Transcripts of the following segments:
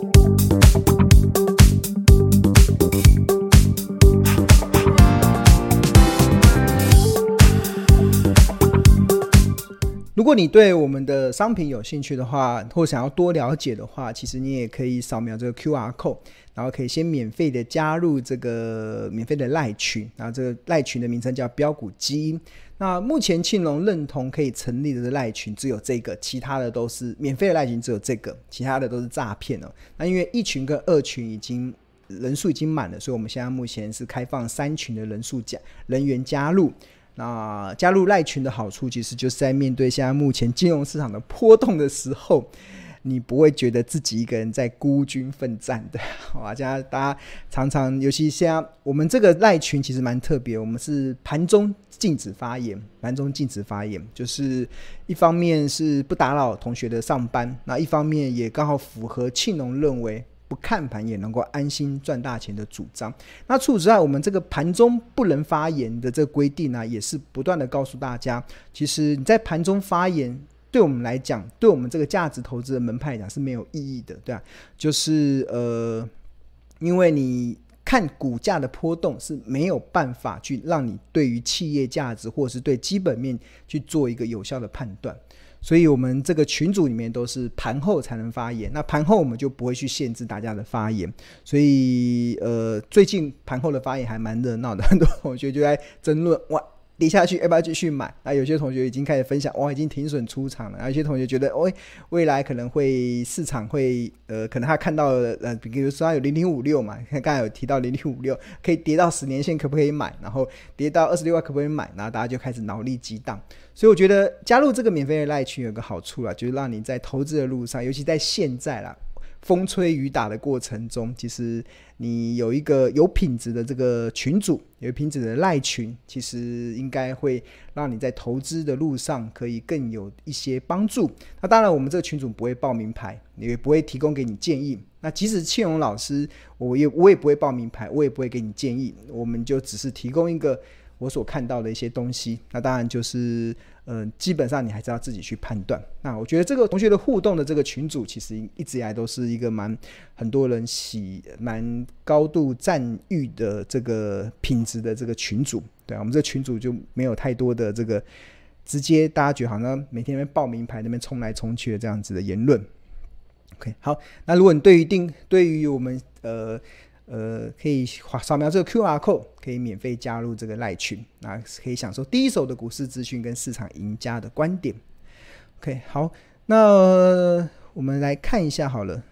如如果你对我们的商品有兴趣的话，或想要多了解的话，其实你也可以扫描这个 QR code，然后可以先免费的加入这个免费的赖群，然后这个赖群的名称叫标股基因。那目前庆隆认同可以成立的赖群只有这个，其他的都是免费的赖群只有这个，其他的都是诈骗哦。那因为一群跟二群已经人数已经满了，所以我们现在目前是开放三群的人数加人员加入。那加入赖群的好处，其实就是在面对现在目前金融市场的波动的时候，你不会觉得自己一个人在孤军奋战的。好啊，现在大家常常，尤其现在我们这个赖群其实蛮特别，我们是盘中禁止发言，盘中禁止发言，就是一方面是不打扰同学的上班，那一方面也刚好符合庆隆认为。不看盘也能够安心赚大钱的主张。那除此之外，我们这个盘中不能发言的这个规定呢、也是不断的告诉大家，其实你在盘中发言，对我们来讲，对我们这个价值投资的门派来讲是没有意义的，对吧、啊？就是呃，因为你看股价的波动是没有办法去让你对于企业价值或是对基本面去做一个有效的判断。所以，我们这个群组里面都是盘后才能发言。那盘后我们就不会去限制大家的发言。所以，呃，最近盘后的发言还蛮热闹的，很多同学就在争论哇。跌下去要不要继续买？那有些同学已经开始分享，哇，已经停损出场了。然后有些同学觉得，哦，未来可能会市场会，呃，可能他看到了，呃，比如说他有零零五六嘛，看刚才有提到零零五六可以跌到十年线，可不可以买？然后跌到二十六万可不可以买？然后大家就开始脑力激荡。所以我觉得加入这个免费的赖群有个好处啦，就是让你在投资的路上，尤其在现在啦。风吹雨打的过程中，其实你有一个有品质的这个群主，有品质的赖群，其实应该会让你在投资的路上可以更有一些帮助。那当然，我们这个群主不会报名牌，也不会提供给你建议。那即使庆荣老师，我也我也不会报名牌，我也不会给你建议，我们就只是提供一个。我所看到的一些东西，那当然就是，嗯、基本上你还是要自己去判断。那我觉得这个同学的互动的这个群组，其实一直以来都是一个蛮很多人喜、蛮高度赞誉的这个品质的这个群组。对啊，我们这群组就没有太多的这个直接大家觉得好像每天在报名牌那边冲来冲去的这样子的言论。OK，好，那如果你对于定对于我们呃。呃，可以扫描这个 QR code，可以免费加入这个赖群，那可以享受第一手的股市资讯跟市场赢家的观点。OK，好，那、我们来看一下好了，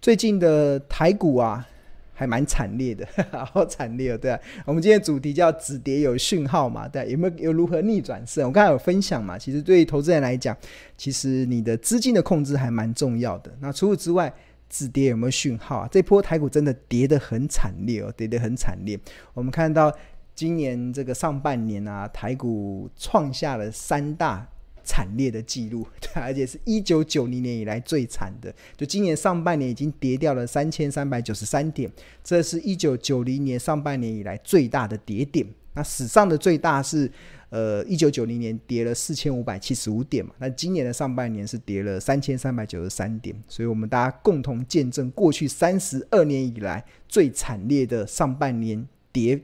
最近的台股啊，还蛮惨烈的，好惨烈哦，对啊。我们今天主题叫止跌有讯号嘛，对，有没有有如何逆转胜？我刚才有分享嘛，其实对于投资人来讲，其实你的资金的控制还蛮重要的。那除此之外，止跌有没有讯号啊？这波台股真的跌得很惨烈哦，跌得很惨烈。我们看到今年这个上半年啊，台股创下了三大惨烈的记录，对，而且是一九九零年以来最惨的。就今年上半年已经跌掉了三千三百九十三点，这是一九九零年上半年以来最大的跌点。那史上的最大是。呃，一九九零年跌了四千五百七十五点嘛，那今年的上半年是跌了三千三百九十三点，所以我们大家共同见证过去三十二年以来最惨烈的上半年跌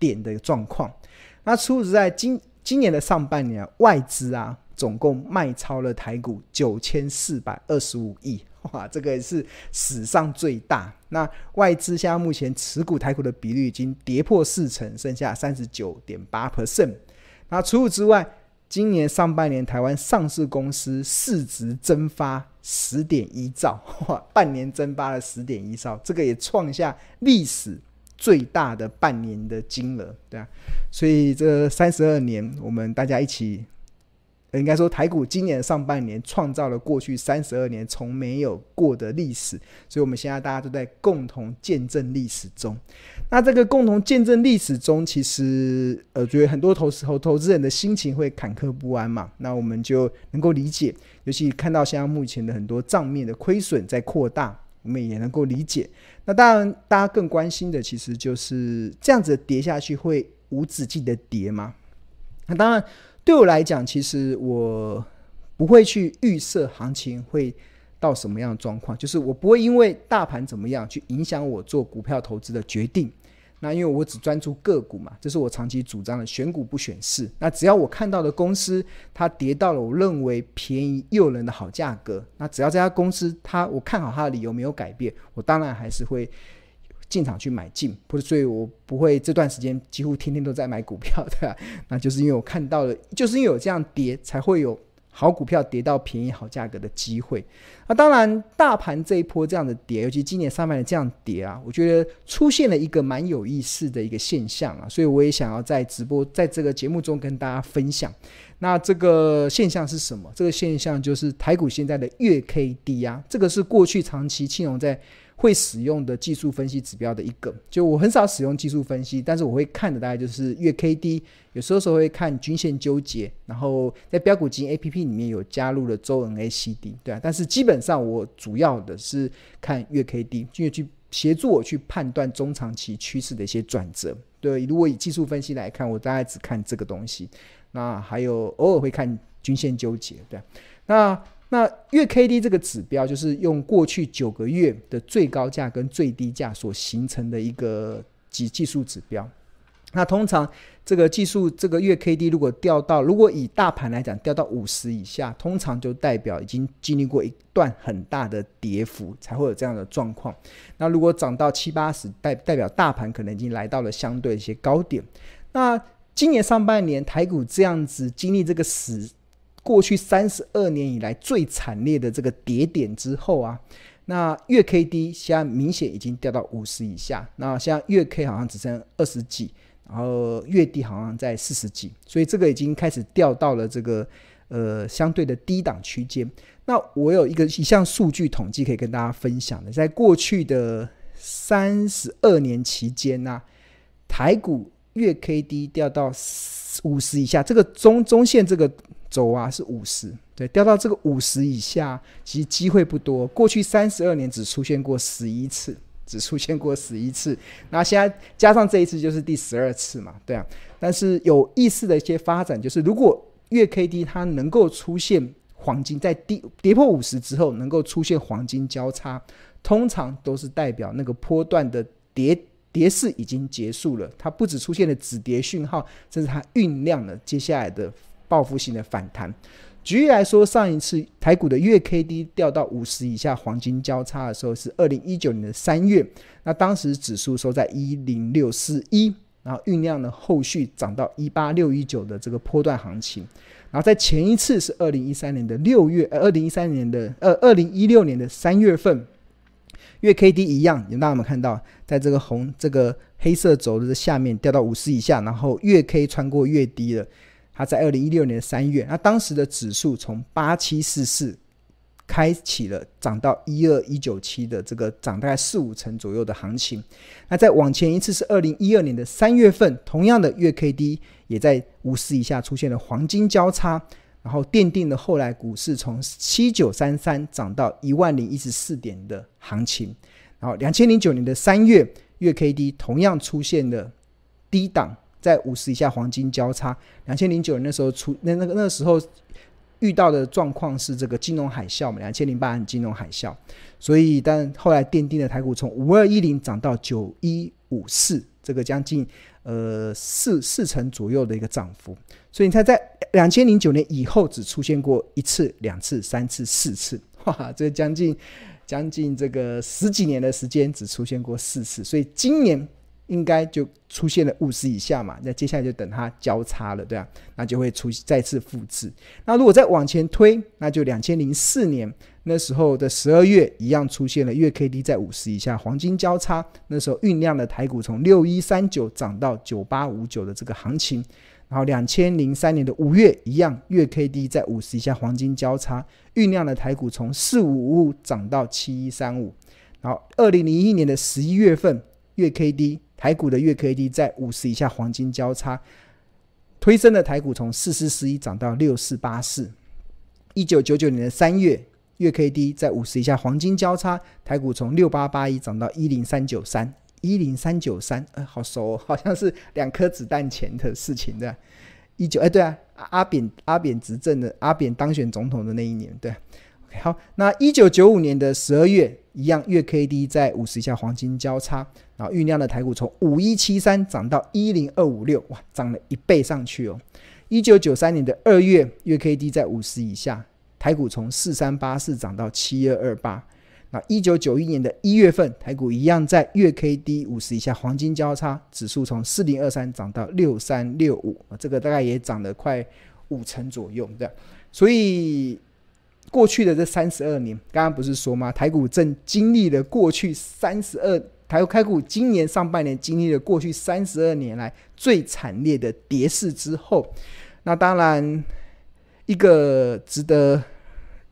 点的状况。那除此在今今年的上半年，外资啊总共卖超了台股九千四百二十五亿，哇，这个也是史上最大。那外资现在目前持股台股的比率已经跌破四成，剩下三十九点八 percent。那除此之外，今年上半年台湾上市公司市值蒸发十点一兆，哇，半年蒸发了十点一兆，这个也创下历史最大的半年的金额，对啊，所以这三十二年，我们大家一起。应该说，台股今年上半年创造了过去三十二年从没有过的历史，所以我们现在大家都在共同见证历史中。那这个共同见证历史中，其实呃，觉得很多投资投投资人的心情会坎坷不安嘛。那我们就能够理解，尤其看到现在目前的很多账面的亏损在扩大，我们也能够理解。那当然，大家更关心的其实就是这样子跌下去会无止境的跌吗？那当然。对我来讲，其实我不会去预设行情会到什么样的状况？就是我不会因为大盘怎么样去影响我做股票投资的决定。那因为我只专注个股嘛，这是我长期主张的，选股不选市。那只要我看到的公司它跌到了我认为便宜诱人的好价格，那只要这家公司它我看好它的理由没有改变，我当然还是会进场去买进。不是，所以我不会这段时间几乎天天都在买股票的。那就是因为我看到了，就是因为有这样跌，才会有。好股票跌到便宜好价格的机会，那当然大盘这一波这样的跌，尤其今年上半年这样跌啊，我觉得出现了一个蛮有意思的一个现象啊，所以我也想要在直播在这个节目中跟大家分享。那这个现象是什么？这个现象就是台股现在的月 K D 啊，这个是过去长期庆隆在。会使用的技术分析指标的一个，就我很少使用技术分析，但是我会看的大概就是月 K D，有时候时候会看均线纠结，然后在标股基金 A P P 里面有加入了周 N A C D，对啊，但是基本上我主要的是看月 K D，就去协助我去判断中长期趋势的一些转折。对，如果以技术分析来看，我大概只看这个东西，那还有偶尔会看均线纠结，对啊，那。那月 K D 这个指标，就是用过去九个月的最高价跟最低价所形成的一个技技术指标。那通常这个技术这个月 K D 如果掉到，如果以大盘来讲掉到五十以下，通常就代表已经经历过一段很大的跌幅，才会有这样的状况。那如果涨到七八十，代代表大盘可能已经来到了相对一些高点。那今年上半年台股这样子经历这个死。过去三十二年以来最惨烈的这个跌点之后啊，那月 K D 现在明显已经掉到五十以下，那现在月 K 好像只剩二十几，然后月底好像在四十几，所以这个已经开始掉到了这个呃相对的低档区间。那我有一个一项数据统计可以跟大家分享的，在过去的三十二年期间呢、台股月 K D 掉到五十以下，这个中中线这个。走啊，是五十，对，掉到这个五十以下，其实机会不多。过去三十二年只出现过十一次，只出现过十一次。那现在加上这一次，就是第十二次嘛，对啊。但是有意思的一些发展，就是如果月 K D 它能够出现黄金，在低跌破五十之后，能够出现黄金交叉，通常都是代表那个波段的跌跌势已经结束了。它不只出现了止跌讯号，甚至它酝酿了接下来的。报复性的反弹。举例来说，上一次台股的月 K D 掉到五十以下黄金交叉的时候是二零一九年的三月，那当时指数收在一零六四一，然后酝酿了后续涨到一八六一九的这个波段行情。然后在前一次是二零一三年的六月，呃，二零一三年的呃二零一六年的三月份，月 K D 一样，有大家有没有看到，在这个红这个黑色轴的下面掉到五十以下，然后月 K 穿过月低了。它在二零一六年三月，那当时的指数从八七四四开启了涨到一二一九七的这个涨大概四五成左右的行情。那再往前一次是二零一二年的三月份，同样的月 K D 也在五十以下出现了黄金交叉，然后奠定了后来股市从七九三三涨到一万零一十四点的行情。然后两千零九年的三月，月 K D 同样出现了低档。在五十以下黄金交叉，两千零九年那时候出那那个那个时候遇到的状况是这个金融海啸嘛，两千零八年金融海啸，所以但后来奠定了台股从五二一零涨到九一五四，这个将近呃四四成左右的一个涨幅，所以你猜在两千零九年以后只出现过一次、两次、三次、四次，哇，这将近将近这个十几年的时间只出现过四次，所以今年。应该就出现了五十以下嘛，那接下来就等它交叉了，对啊，那就会出再次复制。那如果再往前推，那就两千零四年那时候的十二月一样出现了月 K D 在五十以下黄金交叉，那时候酝酿的台股从六一三九涨到九八五九的这个行情。然后两千零三年的五月一样，月 K D 在五十以下黄金交叉，酝酿的台股从四五五五涨到七一三五。然后二零零一年的十一月份，月 K D 台股的月 K D 在五十以下黄金交叉，推升的台股从四四四一涨到六四八四。一九九九年的三月，月 K D 在五十以下黄金交叉，台股从六八八一涨到一零三九三。一零三九三，哎，好熟哦，好像是两颗子弹前的事情，对。一九，哎，对啊，阿扁阿扁执政的阿扁当选总统的那一年，对。好，那一九九五年的十二月，一样月 K D 在五十以下黄金交叉，然后酝酿的台股从五一七三涨到一零二五六，哇，涨了一倍上去哦。一九九三年的二月，月 K D 在五十以下，台股从四三八四涨到七二二八。那一九九一年的一月份，台股一样在月 K D 五十以下黄金交叉，指数从四零二三涨到六三六五，这个大概也涨了快五成左右的。所以过去的这三十二年，刚刚不是说吗？台股正经历了过去三十二，台开股今年上半年经历了过去三十二年来最惨烈的跌势之后，那当然一个值得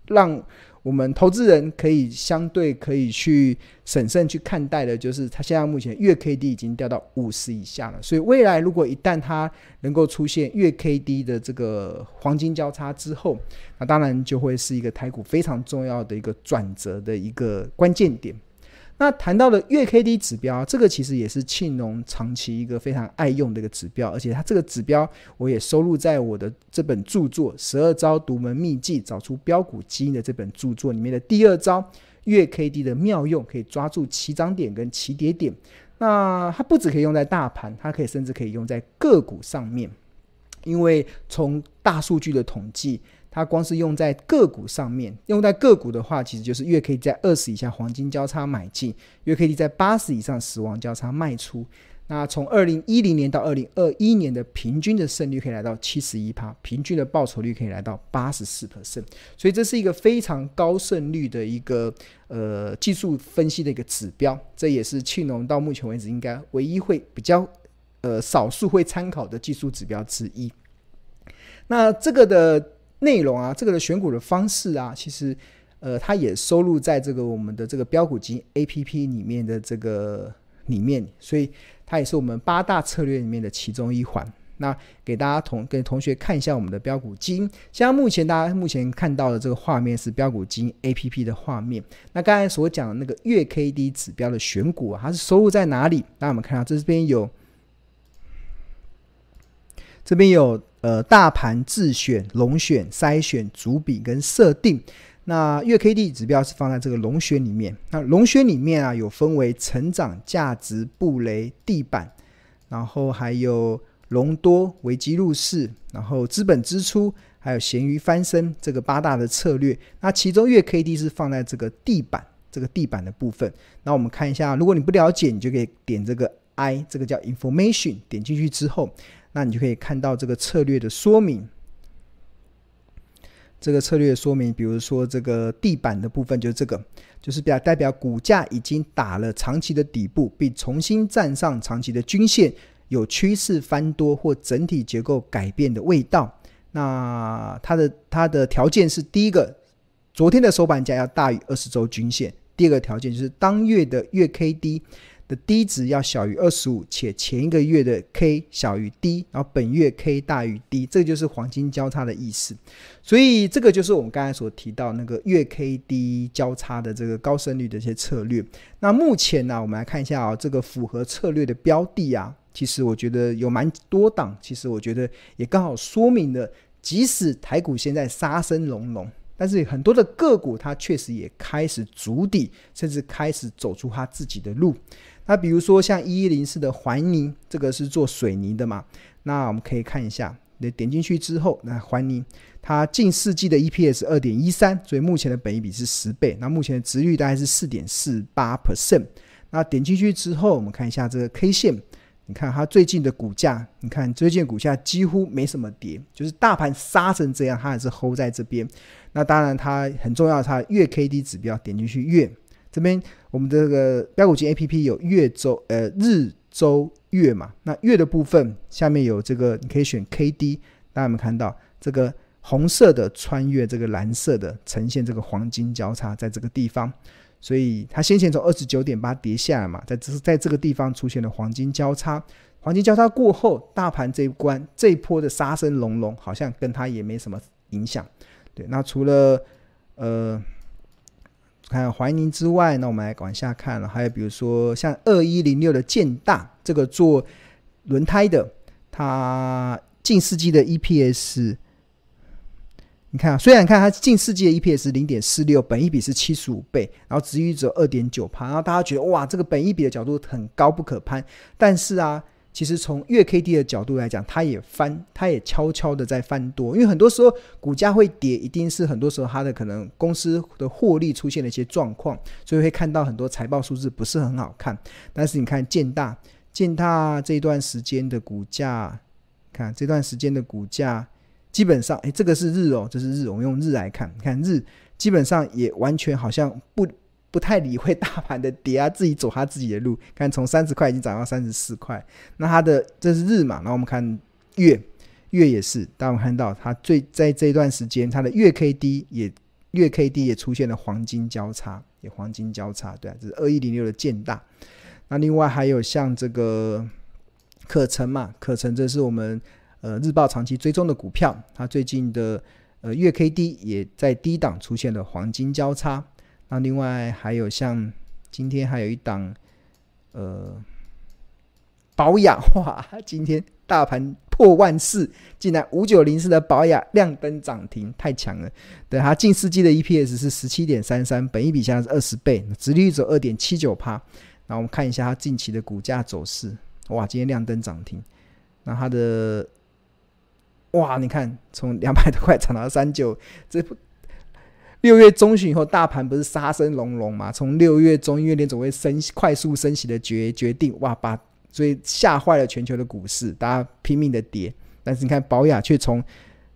让。我们投资人可以相对可以去审慎去看待的，就是它现在目前月 K D 已经掉到五十以下了，所以未来如果一旦它能够出现月 K D 的这个黄金交叉之后，那当然就会是一个台股非常重要的一个转折的一个关键点。那谈到了月 K D 指标，这个其实也是庆农长期一个非常爱用的一个指标，而且它这个指标我也收录在我的这本著作《十二招独门秘技找出标股基因》的这本著作里面的第二招月 K D 的妙用，可以抓住起涨点跟起跌点。那它不只可以用在大盘，它可以甚至可以用在个股上面，因为从大数据的统计。它光是用在个股上面，用在个股的话，其实就是月 K D 在二十以下黄金交叉买进，月 K D 在八十以上死亡交叉卖出。那从二零一零年到二零二一年的平均的胜率可以来到七十一趴，平均的报酬率可以来到八十四 percent，所以这是一个非常高胜率的一个呃技术分析的一个指标。这也是庆农到目前为止应该唯一会比较呃少数会参考的技术指标之一。那这个的。内容啊，这个的选股的方式啊，其实，呃，它也收录在这个我们的这个标股基因 APP 里面的这个里面，所以它也是我们八大策略里面的其中一环。那给大家同给同学看一下我们的标股基因，像目前大家目前看到的这个画面是标股基因 APP 的画面。那刚才所讲的那个月 KD 指标的选股啊，它是收录在哪里？那我们看到这边有，这边有。呃，大盘自选、龙选、筛选、主比跟设定。那月 K D 指标是放在这个龙选里面。那龙选里面啊，有分为成长、价值、布雷、地板，然后还有隆多、危机入市，然后资本支出，还有咸鱼翻身这个八大的策略。那其中月 K D 是放在这个地板这个地板的部分。那我们看一下，如果你不了解，你就可以点这个 I，这个叫 Information，点进去之后。那你就可以看到这个策略的说明，这个策略说明，比如说这个地板的部分就是这个，就是表代表股价已经打了长期的底部，并重新站上长期的均线，有趋势翻多或整体结构改变的味道。那它的它的条件是：第一个，昨天的收盘价要大于二十周均线；第二个条件就是当月的月 K D。的低值要小于二十五，且前一个月的 K 小于 D，然后本月 K 大于 D，这就是黄金交叉的意思。所以这个就是我们刚才所提到那个月 K D 交叉的这个高胜率的一些策略。那目前呢、我们来看一下啊，这个符合策略的标的啊，其实我觉得有蛮多档。其实我觉得也刚好说明了，即使台股现在杀声隆隆。但是很多的个股，它确实也开始筑底，甚至开始走出它自己的路。那比如说像一一零四的环泥，这个是做水泥的嘛？那我们可以看一下，你点进去之后，那环泥它近四季的 EPS 二点一三，所以目前的本益比是十倍。那目前的值率大概是四点四八 percent。那点进去之后，我们看一下这个 K 线。你看它最近的股价，你看最近股价几乎没什么跌，就是大盘杀成这样，它还是 hold 在这边。那当然它很重要，它月 K D 指标点进去月这边，我们这个标股金 A P P 有月周呃日周月嘛？那月的部分下面有这个，你可以选 K D，大家有没有看到这个红色的穿越这个蓝色的，呈现这个黄金交叉在这个地方。所以它先前从二十九点八跌下来嘛，在这在这个地方出现了黄金交叉，黄金交叉过后，大盘这一关这一波的杀声隆隆，好像跟它也没什么影响。对，那除了呃看怀宁之外，那我们来往下看了，还有比如说像二一零六的建大这个做轮胎的，它近世纪的 EPS。你看啊，虽然看它近世纪的 EPS 零点四六，本一比是七十五倍，然后值域只有二点九趴，然后大家觉得哇，这个本一比的角度很高不可攀，但是啊。其实从月 K D 的角度来讲，它也翻，它也悄悄的在翻多。因为很多时候股价会跌，一定是很多时候它的可能公司的获利出现了一些状况，所以会看到很多财报数字不是很好看。但是你看建大，建大这段时间的股价，看这段时间的股价，基本上，哎，这个是日哦，这是日，我们用日来看，你看日基本上也完全好像不。不太理会大盘的跌啊，自己走他自己的路。看从三十块已经涨到三十四块，那它的这是日嘛？然后我们看月，月也是，大家看到它最在这一段时间，它的月 K D 也月 K D 也出现了黄金交叉，也黄金交叉，对啊，这是二一零六的建大。那另外还有像这个可成嘛，可成这是我们呃日报长期追踪的股票，它最近的呃月 K D 也在低档出现了黄金交叉。那另外还有像今天还有一档，呃，宝雅 哇，今天大盘破万四，竟然五九零四的宝雅亮灯涨停，太强了。对，它近四季的 EPS 是十七点三三，本益比现在是二十倍，直率走二点七九趴。那我们看一下它近期的股价走势，哇，今天亮灯涨停。那它的，哇，你看从两百多块涨到三九，这不。六月中旬以后，大盘不是杀声隆隆嘛？从六月中，因为联总会升快速升息的决决定，哇，把所以吓坏了全球的股市，大家拼命的跌。但是你看，宝雅却从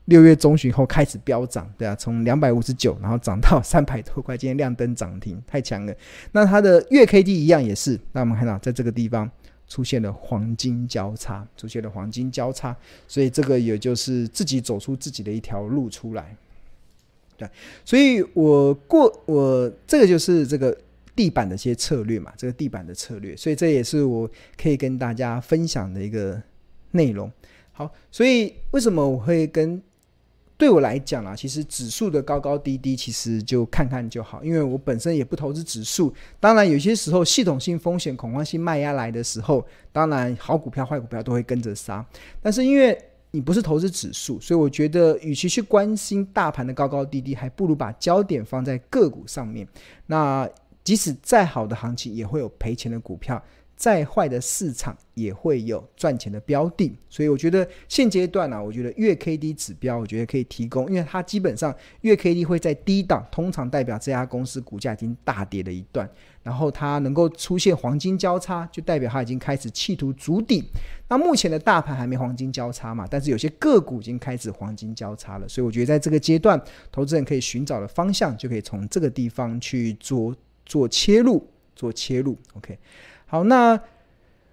六月中旬后开始飙涨，对啊，从两百五十九，然后涨到三百多块，今天亮灯涨停，太强了。那它的月 K D 一样也是，那我们看到在这个地方出现了黄金交叉，出现了黄金交叉，所以这个也就是自己走出自己的一条路出来。对，所以我过我这个就是这个地板的一些策略嘛，这个地板的策略，所以这也是我可以跟大家分享的一个内容。好，所以为什么我会跟对我来讲啊，其实指数的高高低低，其实就看看就好，因为我本身也不投资指数。当然，有些时候系统性风险、恐慌性卖压来的时候，当然好股票、坏股票都会跟着杀。但是因为你不是投资指数，所以我觉得，与其去关心大盘的高高低低，还不如把焦点放在个股上面。那即使再好的行情，也会有赔钱的股票；再坏的市场，也会有赚钱的标的。所以我觉得现阶段呢、啊，我觉得月 K D 指标，我觉得可以提供，因为它基本上月 K D 会在低档，通常代表这家公司股价已经大跌了一段。然后它能够出现黄金交叉，就代表它已经开始企图筑底。那目前的大盘还没黄金交叉嘛？但是有些个股已经开始黄金交叉了，所以我觉得在这个阶段，投资人可以寻找的方向就可以从这个地方去做做切入，做切入。OK，好，那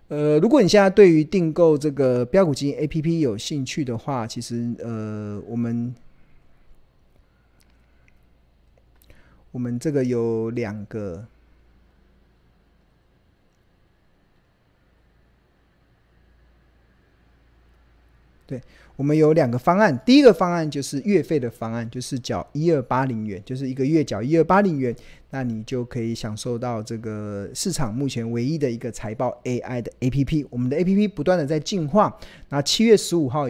呃，如果你现在对于订购这个标股基金 APP 有兴趣的话，其实呃，我们我们这个有两个。对，我们有两个方案。第一个方案就是月费的方案，就是缴一二八零元，就是一个月缴一二八零元，那你就可以享受到这个市场目前唯一的一个财报 AI 的 APP。我们的 APP 不断的在进化。那七月十五号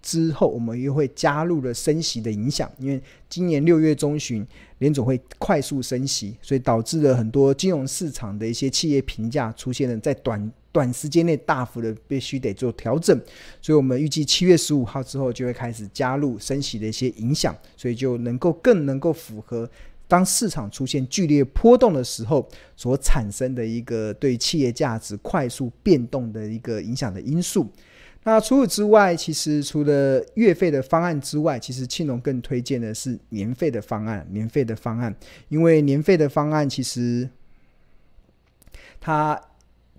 之后，我们又会加入了升息的影响，因为今年六月中旬联总会快速升息，所以导致了很多金融市场的一些企业评价出现了在短。短时间内大幅的必须得做调整，所以我们预计七月十五号之后就会开始加入升息的一些影响，所以就能够更能够符合当市场出现剧烈波动的时候所产生的一个对企业价值快速变动的一个影响的因素。那除此之外，其实除了月费的方案之外，其实庆隆更推荐的是年费的方案。年费的方案，因为年费的方案其实它。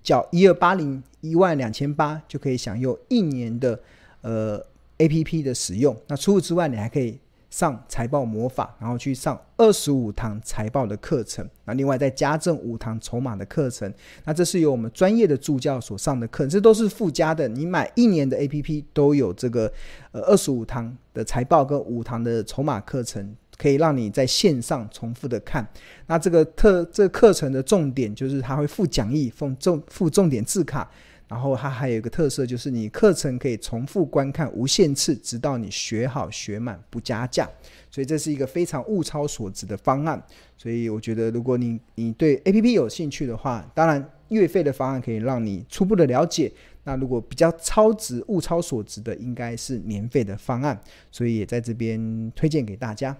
缴一二八零一万两千八就可以享有一年的呃 APP 的使用。那除此之外，你还可以上财报魔法，然后去上二十五堂财报的课程。那另外再加赠五堂筹码的课程。那这是由我们专业的助教所上的课，这都是附加的。你买一年的 APP 都有这个呃二十五堂的财报跟五堂的筹码课程。可以让你在线上重复的看，那这个特这个课程的重点就是它会附讲义，附重附重点字卡，然后它还有一个特色，就是你课程可以重复观看无限次，直到你学好学满不加价。所以这是一个非常物超所值的方案。所以我觉得，如果你你对 APP 有兴趣的话，当然月费的方案可以让你初步的了解。那如果比较超值、物超所值的，应该是年费的方案。所以也在这边推荐给大家。